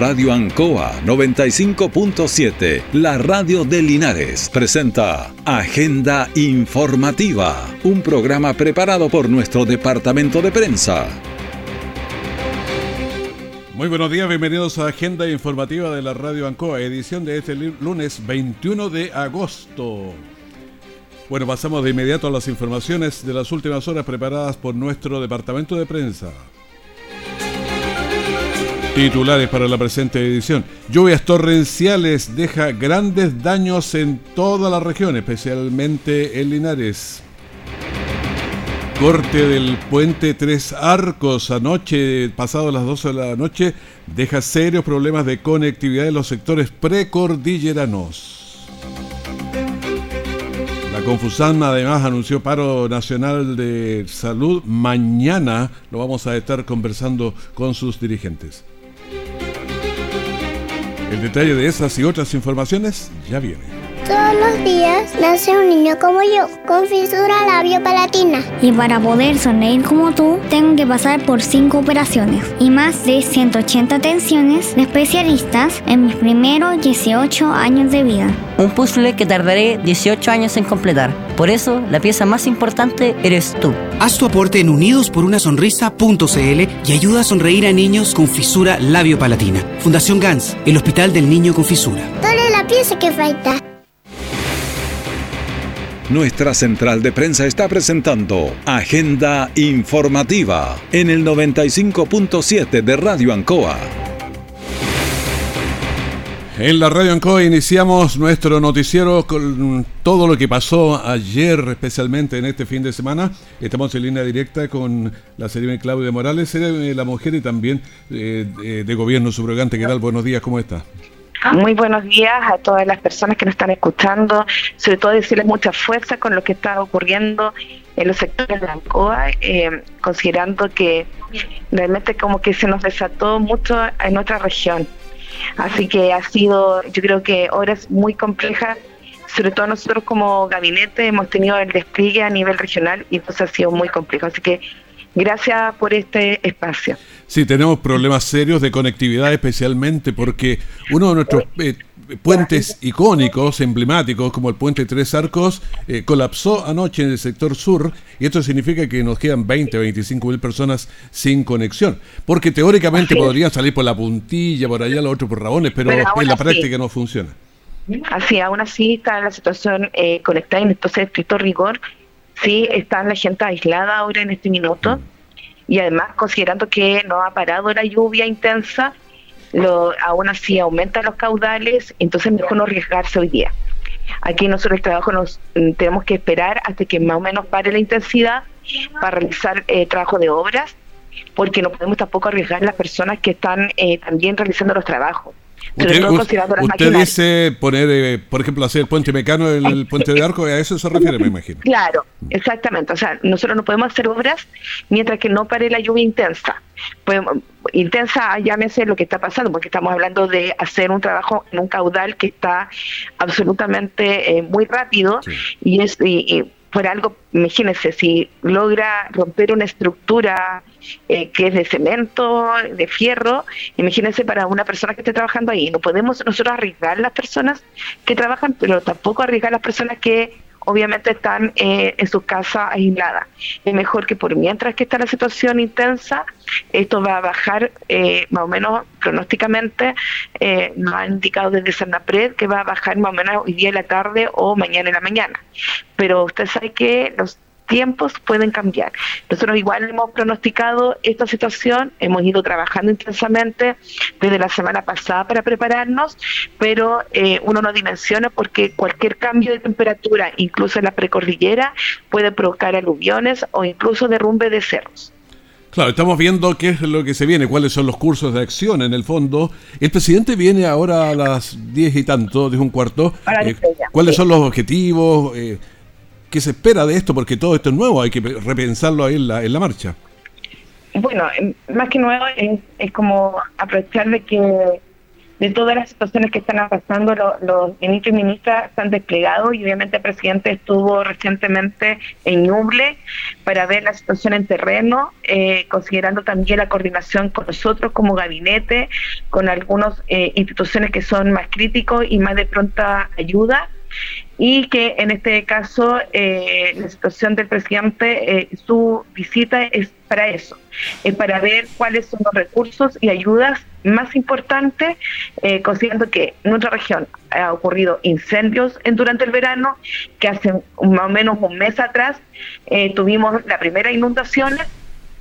Radio Ancoa 95.7, la radio de Linares, presenta Agenda Informativa, un programa preparado por nuestro departamento de prensa. Muy buenos días, bienvenidos a Agenda Informativa de la Radio Ancoa, edición de este lunes 21 de agosto. Bueno, pasamos de inmediato a las informaciones de las últimas horas preparadas por nuestro departamento de prensa. Titulares para la presente edición. Lluvias torrenciales deja grandes daños en toda la región, especialmente en Linares. Corte del puente Tres Arcos anoche, pasado las 12 de la noche, deja serios problemas de conectividad en los sectores precordilleranos. La Confusam además anunció paro nacional de salud. Mañana lo vamos a estar conversando con sus dirigentes. El detalle de esas y otras informaciones ya viene. Todos los días nace un niño como yo, con fisura labio-palatina. Y para poder sonreír como tú, tengo que pasar por 5 operaciones y más de 180 atenciones de especialistas en mis primeros 18 años de vida. Un puzzle que tardaré 18 años en completar. Por eso, la pieza más importante eres tú. Haz tu aporte en unidosporunasonrisa.cl y ayuda a sonreír a niños con fisura labio-palatina. Fundación GANS, el Hospital del Niño con Fisura. Dale la pieza que falta. Nuestra central de prensa está presentando Agenda Informativa en el 95.7 de Radio Ancoa. En la Radio Ancoa iniciamos nuestro noticiero con todo lo que pasó ayer, especialmente en este fin de semana. Estamos en línea directa con la señora Claudia Morales, la mujer y también eh, de gobierno subrogante. ¿Qué tal? Buenos días, ¿cómo está? Muy buenos días a todas las personas que nos están escuchando, sobre todo decirles mucha fuerza con lo que está ocurriendo en los sectores de la ANCOA, eh, considerando que realmente como que se nos desató mucho en nuestra región. Así que ha sido, yo creo que horas muy complejas, sobre todo nosotros como gabinete hemos tenido el despliegue a nivel regional y eso ha sido muy complejo. Así que gracias por este espacio. Sí, tenemos problemas serios de conectividad, especialmente porque uno de nuestros eh, puentes icónicos, emblemáticos, como el puente Tres Arcos, eh, colapsó anoche en el sector sur y esto significa que nos quedan 20, 25 mil personas sin conexión. Porque teóricamente podrían salir por la puntilla, por allá, los otros por rabones, pero, en la práctica no funciona. Así, aún así está la situación eh, conectada en entonces estricto rigor. Sí, está la gente aislada ahora en este minuto. Mm y además considerando que no ha parado la lluvia intensa, lo, aún así aumentan los caudales, entonces mejor no arriesgarse hoy día. Aquí nosotros el trabajo nos mm, tenemos que esperar hasta que más o menos pare la intensidad para realizar eh, trabajo de obras, porque no podemos tampoco arriesgar las personas que están eh, también realizando los trabajos. Usted, dice poner, eh, por ejemplo, hacer el puente mecano, el, puente de arco, a eso se refiere, me imagino. Claro, exactamente. O sea, nosotros no podemos hacer obras mientras que no pare la lluvia intensa. Podemos, intensa, llámese lo que está pasando, porque estamos hablando de hacer un trabajo en un caudal que está absolutamente eh, muy rápido y es y, por algo, imagínense, si logra romper una estructura eh, que es de cemento, de fierro, imagínense para una persona que esté trabajando ahí. No podemos nosotros arriesgar las personas que trabajan, pero tampoco arriesgar las personas que obviamente están eh, en su casa aisladas. Es mejor que por mientras que está la situación intensa, esto va a bajar eh, más o menos pronósticamente, eh, nos han indicado desde Sanapred que va a bajar más o menos hoy día en la tarde o mañana en la mañana. Pero usted sabe que los tiempos pueden cambiar. Nosotros igual hemos pronosticado esta situación, hemos ido trabajando intensamente desde la semana pasada para prepararnos, pero eh, uno no dimensiona porque cualquier cambio de temperatura, incluso en la precordillera, puede provocar aluviones o incluso derrumbe de cerros. Claro, estamos viendo qué es lo que se viene, cuáles son los cursos de acción en el fondo. El presidente viene ahora a las diez y tanto, de un cuarto. Eh, ¿Cuáles son los objetivos? Eh, ¿Qué se espera de esto? Porque todo esto es nuevo, hay que repensarlo ahí en la, en la marcha. Bueno, más que nuevo es, como aprovechar de que de todas las situaciones que están pasando. Los, ministros y ministras están desplegados y obviamente el presidente estuvo recientemente en Ñuble para ver la situación en terreno, eh, considerando también la coordinación con nosotros como gabinete, con algunas eh, instituciones que son más críticos y más de pronta ayuda y que en este caso eh, la situación del presidente, eh, su visita es para eso, es para ver cuáles son los recursos y ayudas más importantes, eh, considerando que en nuestra región ha ocurrido incendios en, durante el verano, que hace más o menos un mes atrás tuvimos la primera inundaciones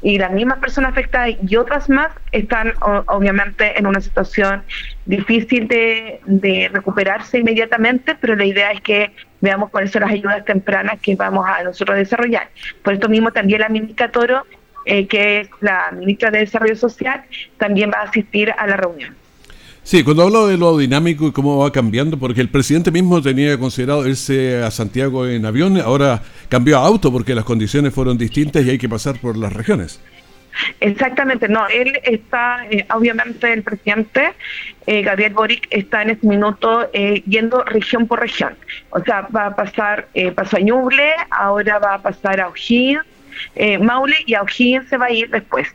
y las mismas personas afectadas y otras más están obviamente en una situación difícil de, de, recuperarse inmediatamente, pero la idea es que veamos cuáles son las ayudas tempranas que vamos a nosotros desarrollar. Por esto mismo también la ministra Toro, eh, que es la ministra de Desarrollo Social, también va a asistir a la reunión. Sí, cuando hablo de lo dinámico y cómo va cambiando, porque el presidente mismo tenía considerado irse a Santiago en avión, ahora cambió a auto porque las condiciones fueron distintas y hay que pasar por las regiones. Exactamente, no, él está, eh, obviamente el presidente eh, Gabriel Boric está en este minuto eh, yendo región por región, o sea, va a pasar, pasó a Ñuble, ahora va a pasar a O'Higgins, Maule y a O'Higgins se va a ir después.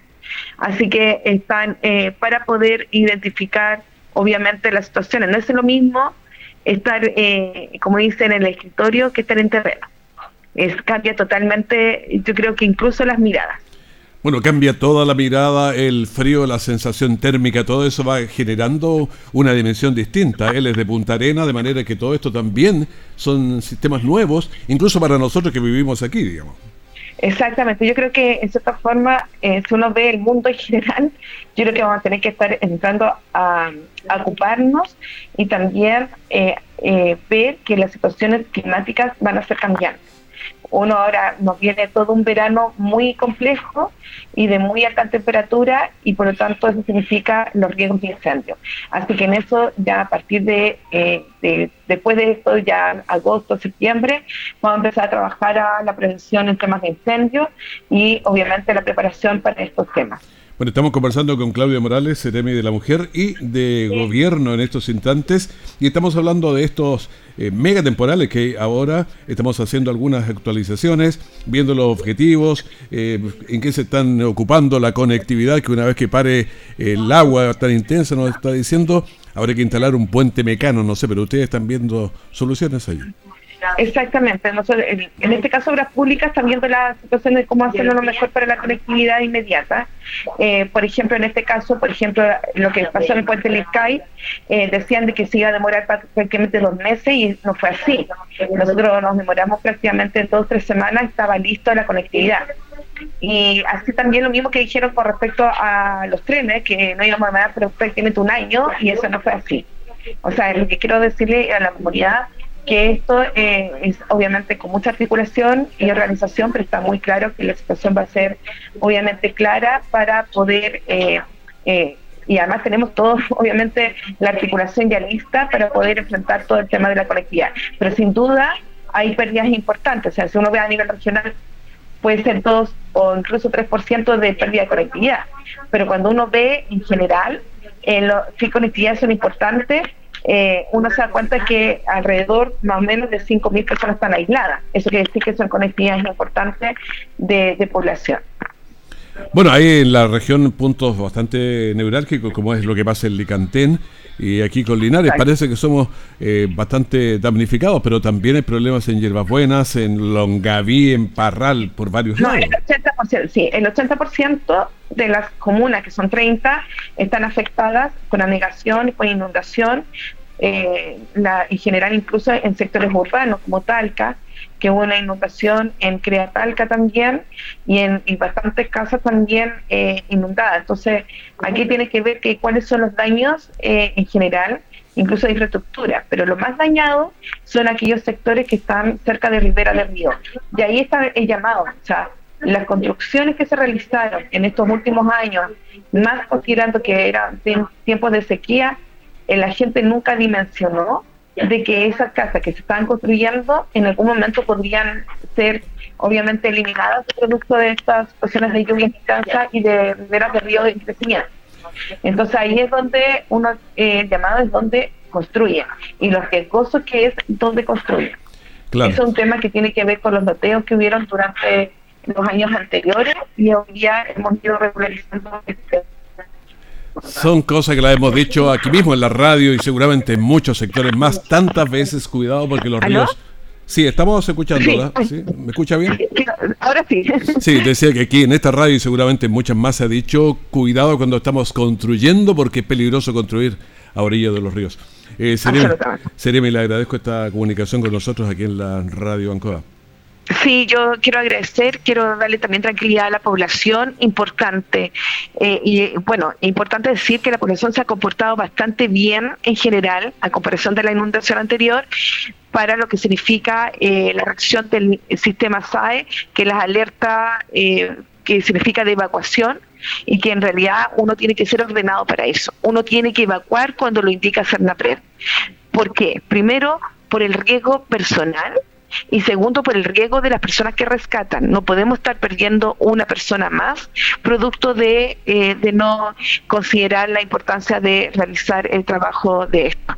Así que están para poder identificar obviamente la situación. No es lo mismo estar, eh, como dicen, en el escritorio que estar en terreno. Es, cambia totalmente, yo creo que incluso las miradas. Bueno, cambia toda la mirada, el frío, la sensación térmica, todo eso va generando una dimensión distinta. Él es de Punta Arena, de manera que todo esto también son sistemas nuevos, incluso para nosotros que vivimos aquí, digamos. Exactamente, yo creo que en cierta forma, si uno ve el mundo en general, yo creo que vamos a tener que estar entrando a, ocuparnos y también eh, eh, ver que las situaciones climáticas van a ser cambiantes uno ahora nos viene todo un verano muy complejo y de muy alta temperatura y por lo tanto eso significa los riesgos de incendio. Así que en eso ya a partir de, eh, después de esto, ya agosto, septiembre, vamos a empezar a trabajar a la prevención en temas de incendios y obviamente la preparación para estos temas. Bueno, estamos conversando con Claudia Morales, Ceremi de la Mujer y de Gobierno en estos instantes, y estamos hablando de estos eh, mega temporales que ahora estamos haciendo algunas actualizaciones, viendo los objetivos, eh, en qué se están ocupando la conectividad, que una vez que pare el agua tan intensa, nos está diciendo, habrá que instalar un puente mecano, no sé, pero ustedes están viendo soluciones ahí. Exactamente. Nosotros, en, este caso, Obras Públicas están viendo la situación de cómo hacerlo lo mejor para la conectividad inmediata. Eh, por ejemplo, en este caso, por ejemplo, lo que pasó en el puente del eh, decían de que se iba a demorar prácticamente dos meses y no fue así. Nosotros nos demoramos prácticamente dos o tres semanas, estaba listo la conectividad. Y así también lo mismo que dijeron con respecto a los trenes, que no íbamos a demorar prácticamente un año y eso no fue así. O sea, lo que quiero decirle a la comunidad que esto eh, es obviamente con mucha articulación y organización, pero está muy claro que la situación va a ser obviamente clara para poder, eh, eh, y además tenemos todos obviamente la articulación ya lista para poder enfrentar todo el tema de la conectividad. Pero sin duda hay pérdidas importantes, o sea, si uno ve a nivel regional puede ser 2 o incluso 3% de pérdida de conectividad, pero cuando uno ve en general, eh, sí conectividad son importantes eh, uno se da cuenta que alrededor más o menos de 5.000 personas están aisladas. Eso quiere decir que son conectividades importantes de, de población. Bueno, hay en la región puntos bastante neurálgicos, como es lo que pasa en Licantén y aquí con Linares. Parece que somos eh, bastante damnificados, pero también hay problemas en Buenas, en Longaví, en Parral, por varios no, El 80%, sí, el 80% de las comunas, que son 30, están afectadas con anegación y con inundación, eh, la, en general incluso en sectores urbanos como Talca, que hubo una inundación en Creatalca también y en bastantes casas también eh, inundadas. Entonces, aquí tiene que ver que cuáles son los daños eh, en general, incluso de infraestructura, pero lo más dañado son aquellos sectores que están cerca de Ribera del Río. Y ahí está el llamado, o sea, las construcciones que se realizaron en estos últimos años, más considerando que eran tiempos de sequía, la gente nunca dimensionó de que esas casas que se están construyendo en algún momento podrían ser obviamente eliminadas producto de estas situaciones de lluvia intensa y de riberas de río de crecimiento. Entonces ahí es donde uno, eh, el llamado es donde construye y lo riesgoso que es donde construye. Es un tema que tiene que ver con los loteos que hubieron durante los años anteriores y hoy día hemos ido regularizando este son cosas que las hemos dicho aquí mismo en la radio y seguramente en muchos sectores más tantas veces. Cuidado porque los ríos... Sí, estamos escuchando, ¿Me escucha bien? Ahora sí. Sí, decía que aquí en esta radio y seguramente muchas más se ha dicho, cuidado cuando estamos construyendo porque es peligroso construir a orillas de los ríos. Eh, Seremi, le agradezco esta comunicación con nosotros aquí en la radio Bancoa. Sí, yo quiero agradecer, quiero darle también tranquilidad a la población, importante. Eh, y bueno, importante decir que la población se ha comportado bastante bien en general, a comparación de la inundación anterior, para lo que significa eh, la reacción del sistema SAE, que las alerta eh, que significa de evacuación y que en realidad uno tiene que ser ordenado para eso. Uno tiene que evacuar cuando lo indica CERNAPRED. ¿Por qué? Primero, por el riesgo personal y segundo por el riesgo de las personas que rescatan. No podemos estar perdiendo una persona más producto de, eh, de no considerar la importancia de realizar el trabajo de esto.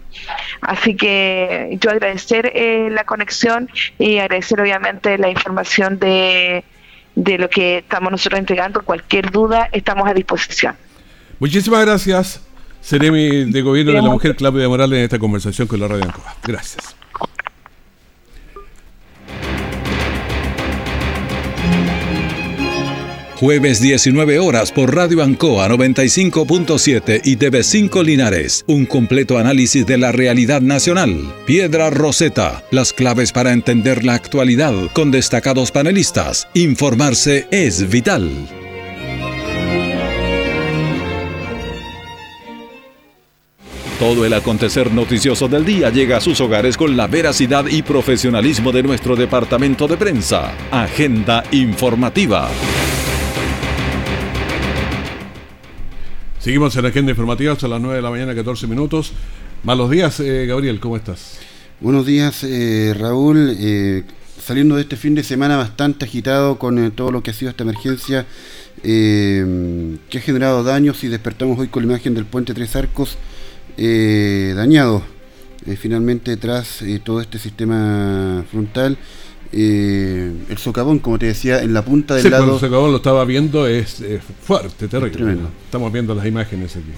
Así que yo agradecer eh, la conexión y agradecer obviamente la información de, de lo que estamos nosotros entregando. Cualquier duda, estamos a disposición. Muchísimas gracias, Seremi de Gobierno de la Mujer, Claudia Morales, en esta conversación con la Radio Ancoa. Gracias. Jueves 19 horas por Radio Ancoa 95.7 y TV5 Linares. Un completo análisis de la realidad nacional. Piedra Roseta. Las claves para entender la actualidad con destacados panelistas. Informarse es vital. Todo el acontecer noticioso del día llega a sus hogares con la veracidad y profesionalismo de nuestro departamento de prensa. Agenda informativa. Seguimos en la agenda informativa hasta las 9 de la mañana, 14 minutos. Malos días, eh, Gabriel, ¿cómo estás? Buenos días, eh, Raúl. Eh, saliendo de este fin de semana bastante agitado con todo lo que ha sido esta emergencia que ha generado daños y despertamos hoy con la imagen del puente Tres Arcos dañado. finalmente, tras todo este sistema frontal, eh, el socavón, como te decía, en la punta del lado. el socavón lo estaba viendo, es, fuerte, terrible. Estamos viendo las imágenes aquí.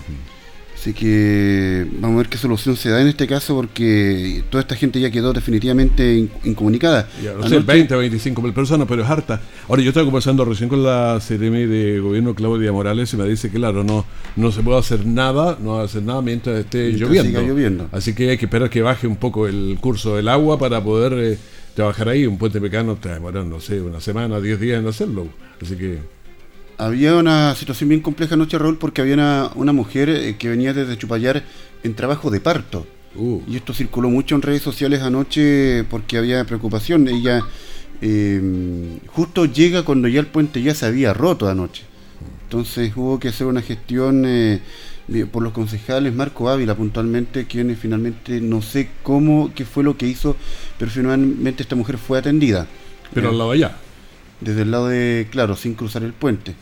Así que vamos a ver qué solución se da en este caso porque toda esta gente ya quedó definitivamente incomunicada. Ya, no sé, 20 o 25 mil personas, pero es harta. Ahora, yo estaba conversando recién con la CRM de gobierno Claudia Morales y me dice que, claro, no, no se puede hacer nada, no hacer nada mientras esté lloviendo. lloviendo. Así que hay que esperar que baje un poco el curso del agua para poder... Eh, trabajar ahí, un puente mecano te demora, no sé, una semana, diez días en hacerlo. Así que. Había una situación bien compleja anoche, Raúl, porque había una, mujer eh, que venía desde Chupayar en trabajo de parto. Uh. Y esto circuló mucho en redes sociales anoche porque había preocupación. Ella eh, justo llega cuando ya el puente ya se había roto anoche. Entonces hubo que hacer una gestión eh, por los concejales, Marco Ávila puntualmente, quienes finalmente no sé cómo, qué fue lo que hizo, pero finalmente esta mujer fue atendida. Pero al lado allá. Desde el lado de, claro, sin cruzar el puente.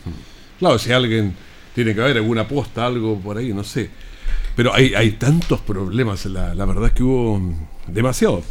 Claro, si alguien tiene que haber alguna posta, algo por ahí, no sé. Pero hay, hay tantos problemas, la, la verdad es que hubo demasiado.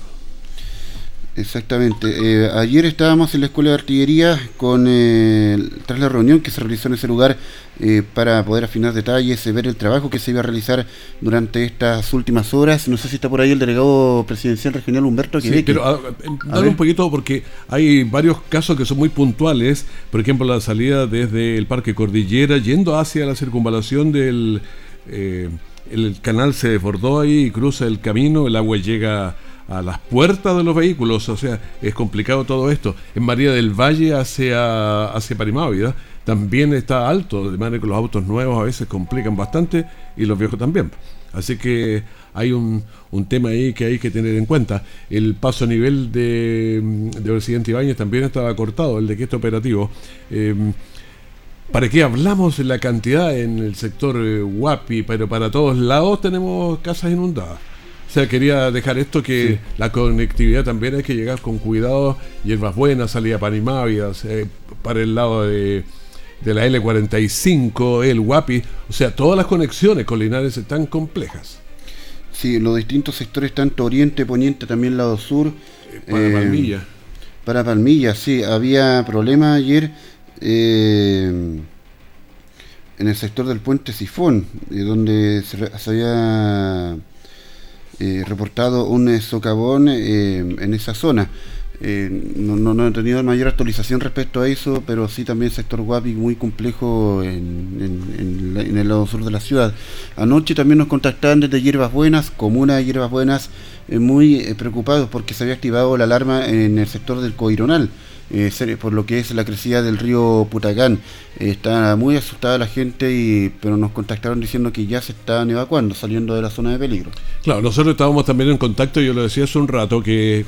Exactamente. Eh, ayer estábamos en la Escuela de Artillería con eh, tras la reunión que se realizó en ese lugar eh, para poder afinar detalles, ver el trabajo que se iba a realizar durante estas últimas horas. No sé si está por ahí el delegado presidencial regional Humberto. Sí, pero a, dale un poquito porque hay varios casos que son muy puntuales. Por ejemplo, la salida desde el Parque Cordillera yendo hacia la circunvalación del... el canal se desbordó ahí y cruza el camino, el agua llega a las puertas de los vehículos, o sea, es complicado todo esto. En María del Valle hacia, hacia Parimávida también está alto, de manera que los autos nuevos a veces complican bastante y los viejos también. Así que hay un, un tema ahí que hay que tener en cuenta. El paso a nivel de, de presidente Ibáñez también estaba cortado, el de que este operativo. Em, ¿Para qué hablamos la cantidad en el sector eh, Huapi? Pero para todos lados tenemos casas inundadas sea, quería dejar esto que la conectividad también hay que llegar con cuidado, hierbas buenas, salida para eh, para el lado de de la L45, el Guapi, o sea, todas las conexiones con Linares están complejas. Sí, los distintos sectores, tanto oriente, poniente, también lado sur. Eh, para Palmilla. Para Palmilla, sí, había problemas ayer en el sector del puente Sifón, donde se, había reportado un socavón en esa zona. Eh, no, no, he tenido mayor actualización respecto a eso, pero sí también sector Guapi muy complejo en, el lado sur de la ciudad. Anoche también nos contactaban desde Hierbas Buenas, comuna de Hierbas Buenas, eh, muy eh, preocupados porque se había activado la alarma en el sector del Coironal. Eh, por lo que es la crecida del río Putacán. está muy asustada la gente, y, pero nos contactaron diciendo que ya se estaban evacuando, saliendo de la zona de peligro. Claro, nosotros estábamos también en contacto, yo lo decía hace un rato, que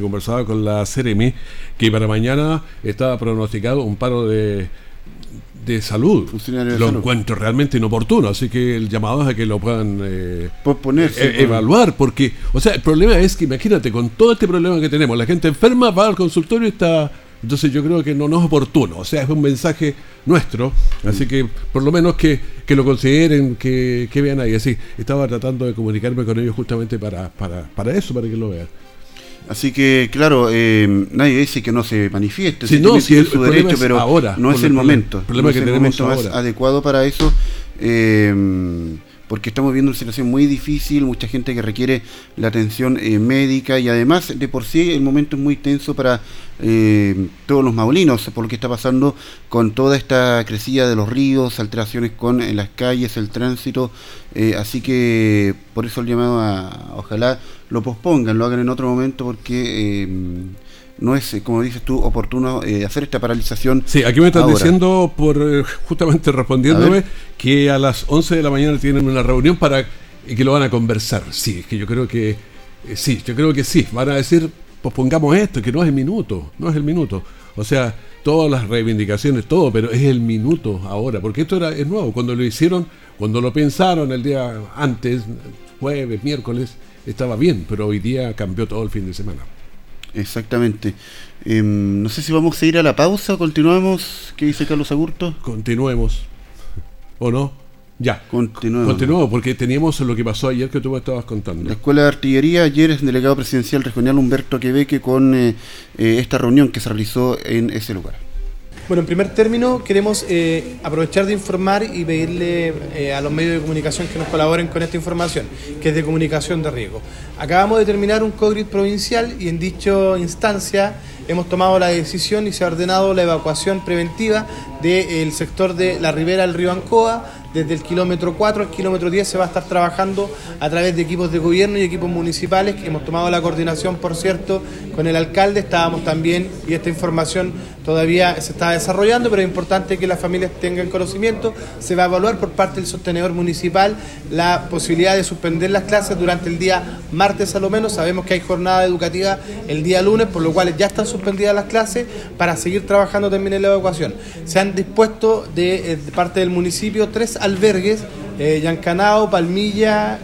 conversaba con la Ceremi, que para mañana estaba pronosticado un paro de de salud. lo encuentro realmente inoportuno, así que el llamado es a que lo puedan eh, e- evaluar, porque, o sea, el problema es que imagínate, con todo este problema que tenemos, la gente enferma va al consultorio y está... Entonces yo creo que no, no es oportuno, o sea, es un mensaje nuestro, así que por lo menos que, lo consideren, que, vean ahí. Así, estaba tratando de comunicarme con ellos justamente para, para, para eso, para que lo vean. Así que, claro, eh, nadie dice que no se manifieste, si no, si el, su derecho, pero ahora, no es el, momento. El problema no es el momento más adecuado para eso. Eh, porque estamos viendo una situación muy difícil, mucha gente que requiere la atención eh, médica y además de por sí el momento es muy tenso para eh, todos los maulinos por lo que está pasando con toda esta crecida de los ríos, alteraciones con en las calles, el tránsito, eh, así que por eso el llamado a ojalá lo pospongan, lo hagan en otro momento porque no es, eh, como dices tú, oportuno eh, hacer esta paralización. Sí, aquí me están diciendo, por eh, justamente respondiéndome, que a las 11 de la mañana tienen una reunión para que lo van a conversar. Sí, es que yo creo que sí, yo creo que sí. Van a decir, pospongamos esto, que no es el minuto, no es el minuto. O sea, todas las reivindicaciones, todo, pero es el minuto ahora, porque esto era, es nuevo. Cuando lo hicieron, cuando lo pensaron el día antes, jueves, miércoles, estaba bien, pero hoy día cambió todo el fin de semana. Exactamente. Em, no sé si vamos a ir a la pausa o continuamos. ¿Qué dice Carlos Agurto? Continuemos. ¿O no? Ya. Continuemos. Continuemos, porque teníamos lo que pasó ayer que tú me estabas contando. La Escuela de Artillería, ayer es delegado presidencial regional Humberto Queveque con eh, eh, esta reunión que se realizó en ese lugar. Bueno, en primer término queremos eh, aprovechar de informar y pedirle eh, a los medios de comunicación que nos colaboren con esta información, que es de comunicación de riesgo. Acabamos de terminar un COGRID provincial y en dicha instancia hemos tomado la decisión y se ha ordenado la evacuación preventiva del sector de la ribera del río Ancoa, desde el kilómetro 4 al kilómetro 10 se va a estar trabajando a través de equipos de gobierno y equipos municipales, que hemos tomado la coordinación, por cierto, con el alcalde, estábamos también, y esta información todavía se está desarrollando, pero es importante que las familias tengan conocimiento, se va a evaluar por parte del sostenedor municipal la posibilidad de suspender las clases durante el día martes a lo menos, sabemos que hay jornada educativa el día lunes, por lo cual ya están suspendidas las clases para seguir trabajando también en la evacuación. Se han dispuesto de, eh, de parte del municipio tres albergues, eh, Yancanao, Palmilla,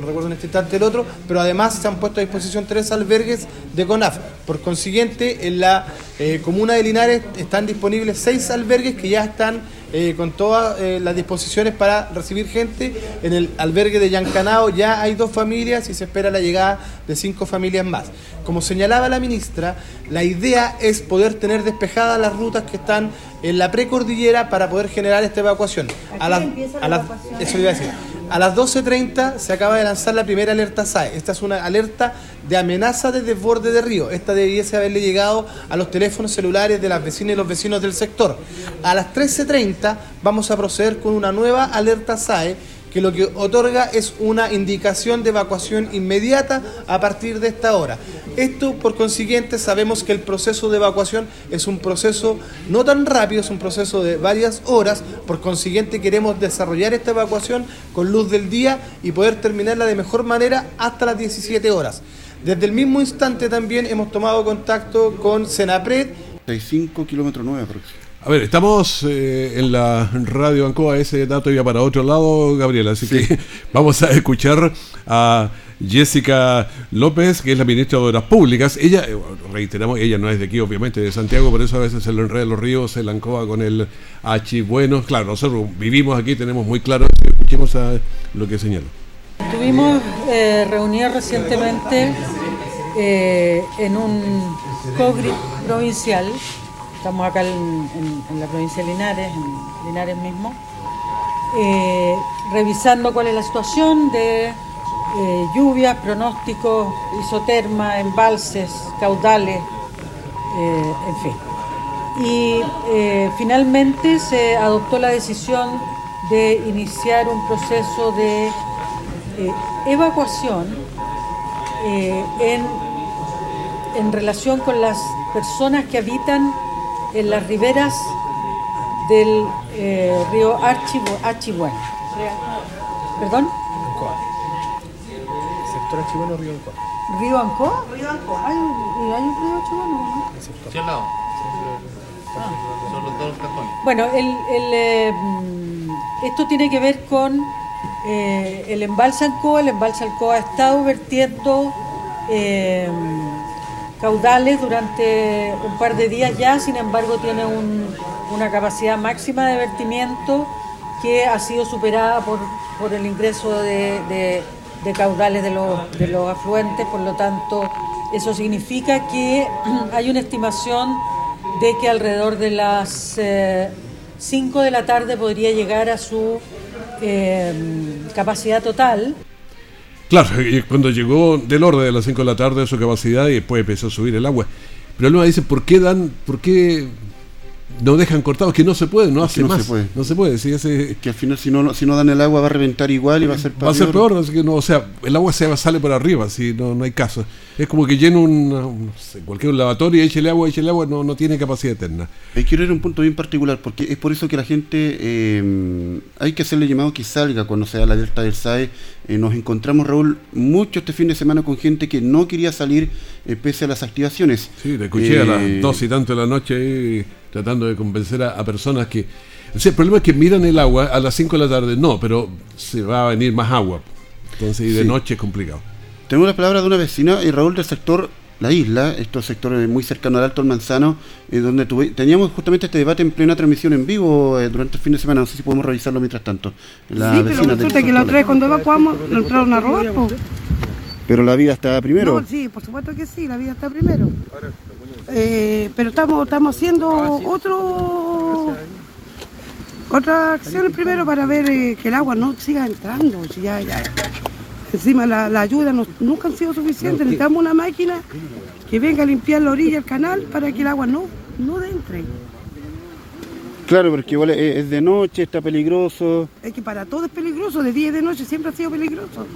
no recuerdo en este instante el otro, pero además se han puesto a disposición tres albergues de CONAF. Por consiguiente, en la eh, comuna de Linares están disponibles seis albergues que ya están eh, con todas eh, las disposiciones para recibir gente. En el albergue de Yancanao ya hay dos familias y se espera la llegada de cinco familias más. Como señalaba la ministra, la idea es poder tener despejadas las rutas que están en la precordillera para poder generar esta evacuación. A, las, eso iba a decir. A las 12.30 se acaba de lanzar la primera alerta SAE. Esta es una alerta de amenaza de desborde de río. Esta debiese haberle llegado a los teléfonos celulares de las vecinas y los vecinos del sector. A las 13.30 vamos a proceder con una nueva alerta SAE que lo que otorga es una indicación de evacuación inmediata a partir de esta hora. Esto, por consiguiente, sabemos que el proceso de evacuación es un proceso no tan rápido, es un proceso de varias horas, por consiguiente queremos desarrollar esta evacuación con luz del día y poder terminarla de mejor manera hasta las 17 horas. Desde el mismo instante también hemos tomado contacto con Senapred. 65 kilómetros 9 aproximadamente. A ver, estamos eh, en la radio Ancoa, ese dato iba para otro lado, Gabriela, así que vamos a escuchar a Jessica López, que es la ministra de Obras Públicas. Ella, eh, reiteramos, ella no es de aquí, obviamente, de Santiago, por eso a veces se lo enreda los ríos, se la encoba con el H. Bueno, claro, nosotros vivimos aquí, tenemos muy claro, escuchemos a lo que señala. Estuvimos eh, reunidos recientemente eh, en un COGRI provincial, estamos acá en, la provincia de Linares, en Linares mismo, eh, revisando cuál es la situación de eh, lluvias, pronósticos, isoterma, embalses, caudales, eh, en fin. Y finalmente se adoptó la decisión de iniciar un proceso de evacuación en, en relación con las personas que habitan en las riberas del eh, río Archibueno. ¿Perdón? Ancoa. Sector Archibueno, río Ancoa. ¿Río Ancoa? Río Ancoa. ¿Hay, ¿Hay un río Archibueno no? Sí, al lado. Ah. Son los dos cajones. Bueno, el, el, eh, esto tiene que ver con eh, el embalse Ancoa. El embalse Ancoa ha estado vertiendo eh, caudales durante un par de días ya, sin embargo tiene un, una capacidad máxima de vertimiento que ha sido superada por, por el ingreso de, caudales de los, de los afluentes, por lo tanto eso significa que hay una estimación de que alrededor de las 5 eh, de la tarde podría llegar a su eh, capacidad total. Claro, cuando llegó del orden de las 5 de la tarde su capacidad y después empezó a subir el agua. Pero luego dice, ¿por qué dan, por qué no dejan cortados, que no se puede, no hace más. No se puede, sí, Que al final si no, si no dan el agua va a reventar igual y va a ser peor. Va a ser peor, así que no, o sea, el agua se sale por arriba, si no, no hay caso. Es como que llena un, cualquier lavatorio y el agua, el agua, no, no tiene capacidad eterna. Hay que ir a un punto bien particular, porque es por eso que la gente, eh, hay que hacerle llamado que salga cuando se da la alerta del SAE. Eh, nos encontramos, Raúl, mucho este fin de semana con gente que no quería salir eh, pese a las activaciones. Sí, te escuché a las dos y tanto de la noche y tratando de convencer a, personas que... el problema es que miran el agua a las 5 de la tarde, no, pero se va a venir más agua. Entonces, y de noche es complicado. Tengo la palabra de una vecina, y Raúl, del sector La Isla, estos sectores muy cercanos al Alto el Manzano, eh, donde teníamos justamente este debate en plena transmisión en vivo eh, durante el fin de semana. No sé si podemos revisarlo mientras tanto. La sí, pero resulta que la otra vez cuando evacuamos lo entraron a robar. Pero la vida está primero. sí, por supuesto que sí, la vida está primero. Eh, pero estamos, estamos haciendo otro otra acción primero para ver eh, que el agua no siga entrando. Si ya, ya. Encima la, ayuda nunca han sido suficientes. Necesitamos una máquina que venga a limpiar la orilla del canal para que el agua no, no entre. Claro, porque igual es, de noche, está peligroso. Es que para todo es peligroso, de día y de noche siempre ha sido peligroso.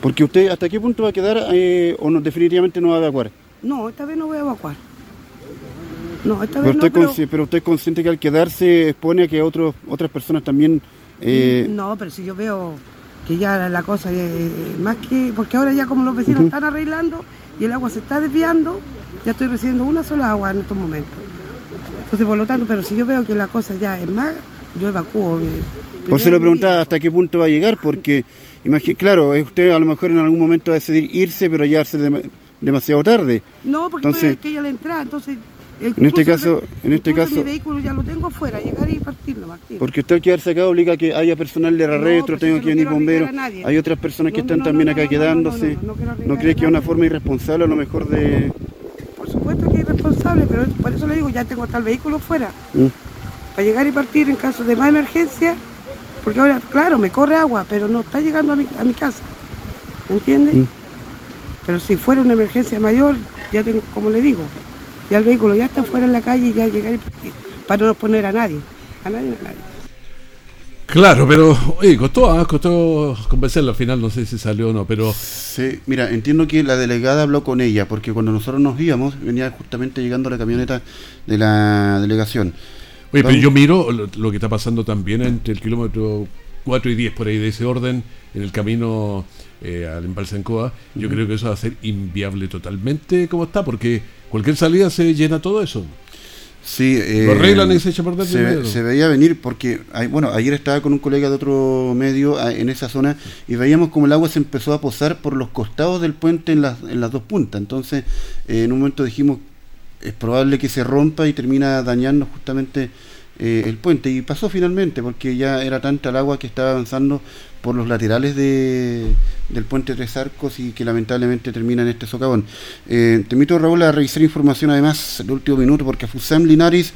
Porque usted, ¿hasta qué punto va a quedar eh, o no, definitivamente no va a evacuar? No, esta vez no voy a evacuar. No, esta vez pero no, pero... usted es consciente que al quedarse expone a que otros, otras personas también... Eh... No, pero si yo veo que ya la cosa es más que... Porque ahora ya como los vecinos están arreglando y el agua se está desviando, ya estoy recibiendo una sola agua en estos momentos. Entonces, por lo tanto, pero si yo veo que la cosa ya es más, yo evacúo. Por eso le preguntaba hasta qué punto va a llegar, porque, imagine, claro, usted a lo mejor en algún momento va a decidir irse, pero ya hace demasiado tarde. No, porque entonces, que ella le entra, entonces en este caso, en este caso, mi vehículo ya lo tengo afuera, llegar y partirlo, Porque usted al quedarse acá obliga a que haya personal de la retro, pues tengo que venir bomberos, hay otras personas que están también acá quedándose. ¿No, cree que es una forma irresponsable a lo mejor de...? Por supuesto que es irresponsable, pero por eso le digo, ya tengo hasta el vehículo fuera. ¿Mm? Para llegar y partir en caso de más emergencia, porque ahora, claro, me corre agua, pero no está llegando a mi, a mi casa. ¿Me entiende? ¿Mm? Pero si fuera una emergencia mayor, ya tengo, como le digo, ya el vehículo ya está fuera en la calle y ya llegar para no poner a nadie, a nadie, a nadie. Claro, pero oye, costó, ¿ah? costó convencerla al final, no sé si salió o no, pero... Sí, mira, entiendo que la delegada habló con ella, porque cuando nosotros nos íbamos, venía justamente llegando la camioneta de la delegación. Oye, pero yo miro lo, que está pasando también entre el kilómetro 4 y 10, por ahí de ese orden, en el camino eh, al embalse en Coa, yo creo que eso va a ser inviable totalmente como está, porque cualquier salida se llena todo eso. Sí, eh, lo arreglan y se echa perder de se, se veía venir porque, hay- bueno, ayer estaba con un colega de otro medio ah, en esa zona y veíamos como el agua se empezó a posar por los costados del puente en las, en las dos puntas. Entonces, eh, en un momento dijimos, es probable que se rompa y termina dañando justamente eh, el puente. Y pasó finalmente, porque ya era tanta el agua que estaba avanzando por los laterales de, del puente Tres Arcos y que lamentablemente termina en este socavón. Eh, te invito, Raúl, a revisar información además el último minuto, porque FUSAM Linares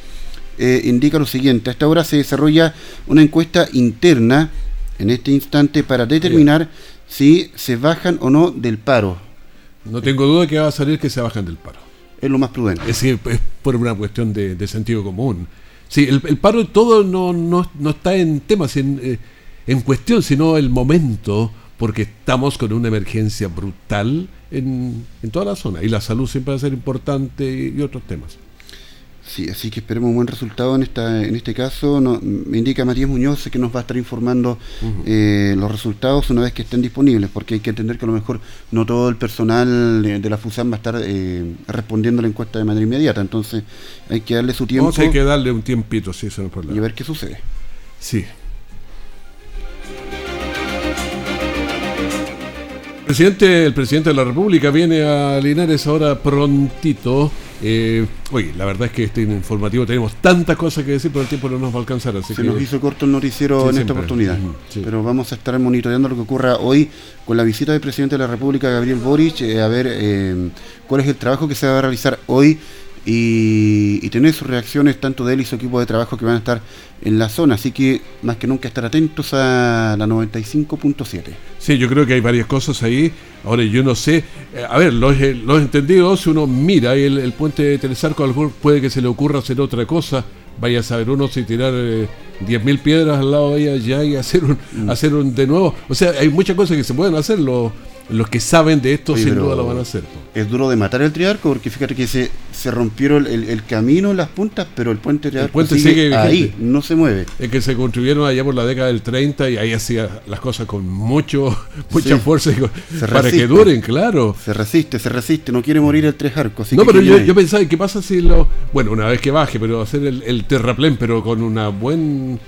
eh, indica lo siguiente. A esta hora se desarrolla una encuesta interna en este instante para determinar si se bajan o no del paro. No tengo duda que va a salir que se bajan del paro. Es lo más prudente. Es, es por una cuestión de, de sentido común. Sí, el, paro todo no, no, no está en temas, en, eh, en cuestión, sino el momento, porque estamos con una emergencia brutal en, en toda la zona. Y la salud siempre va a ser importante y otros temas. Sí, así que esperemos un buen resultado en esta en este caso. No- me indica Matías Muñoz que nos va a estar informando eh, los resultados una vez que estén disponibles, porque hay que entender que a lo mejor no todo el personal de, de la FUSAM va a estar eh, respondiendo a la encuesta de manera inmediata. Entonces hay que darle su tiempo Vamos a hay que darle un tiempito, sí, eso no es problema. y a ver qué sucede. Sí. Presidente, el presidente de la República viene a Linares ahora prontito. Eh, oye, la verdad es que este informativo tenemos tantas cosas que decir, pero el tiempo no nos va a alcanzar. Así Se que nos hizo corto el noticiero Sí, en esta oportunidad. Sí. Pero vamos a estar monitoreando lo que ocurra hoy con la visita del presidente de la República, Gabriel Boric, eh, a ver eh, cuál es el trabajo que se va a realizar hoy y, y tener sus reacciones tanto de él y su equipo de trabajo que van a estar en la zona. Así que más que nunca estar atentos a la 95.7. Sí, yo creo que hay varias cosas ahí. Ahora, yo no sé. eh, a ver, los, eh, los entendidos, si uno mira el, el puente de Telesarco, a lo mejor puede que se le ocurra hacer otra cosa. Vaya a saber uno si tirar eh, 10.000 piedras al lado de ella ya y hacer un, Mm. hacer un de nuevo. O sea, hay muchas cosas que se pueden hacer. Los, los que saben de esto, Oye, sin duda lo van a hacer. Es duro de matar el triarco porque fíjate que se, se rompieron el, el camino en las puntas, pero el puente triarco El puente sigue, ahí, no se mueve. Es que se construyeron allá por la década del 30 y ahí hacía las cosas con mucho mucha Sí. fuerza y con- Se para que duren, claro. Se resiste, se resiste, no quiere morir el así No, que pero yo, yo pensaba, ¿qué pasa si lo. Bueno, una vez que baje, pero hacer el, el terraplén, pero con una buena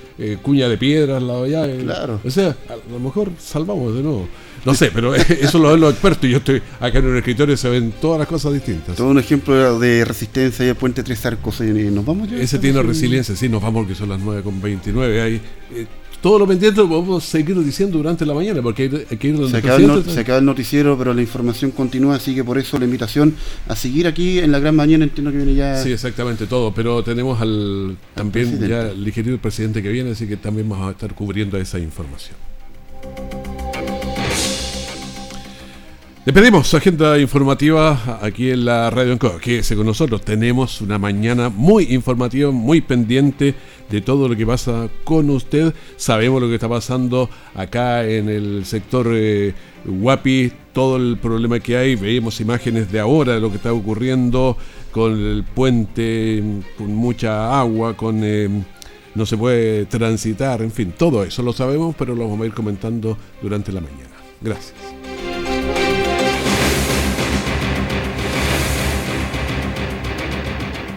cuña de piedra al lado allá. eh, Claro. O sea, a lo mejor salvamos de nuevo. No sé, pero eso lo ven los expertos y yo estoy acá en un escritorio se ven todas las cosas distintas. Todo un ejemplo de resistencia y el puente tres arcos. y nos vamos ya. Ese tiene resiliencia, sí, nos vamos que son las 9.29. Hay, eh, todo lo pendiente lo podemos seguir diciendo durante la mañana, porque hay, hay que ir donde Se acaba, no- se acaba el noticiero, pero la información continúa, así que por eso la invitación a seguir aquí en la gran mañana. Entiendo que viene ya. Sí, exactamente todo, pero tenemos al también presidente. ya el ingeniero presidente que viene, así que también vamos a estar cubriendo esa información. Despedimos agenda informativa aquí en la Radio Encoa. Quédese con nosotros. Tenemos una mañana muy informativa, muy pendiente de todo lo que pasa con usted. Sabemos lo que está pasando acá en el sector eh, Guapi, todo el problema que hay. Veemos imágenes de ahora de lo que está ocurriendo con el puente, con mucha agua, con... eh, no se puede transitar, en fin, todo eso lo sabemos, pero lo vamos a ir comentando durante la mañana. Gracias.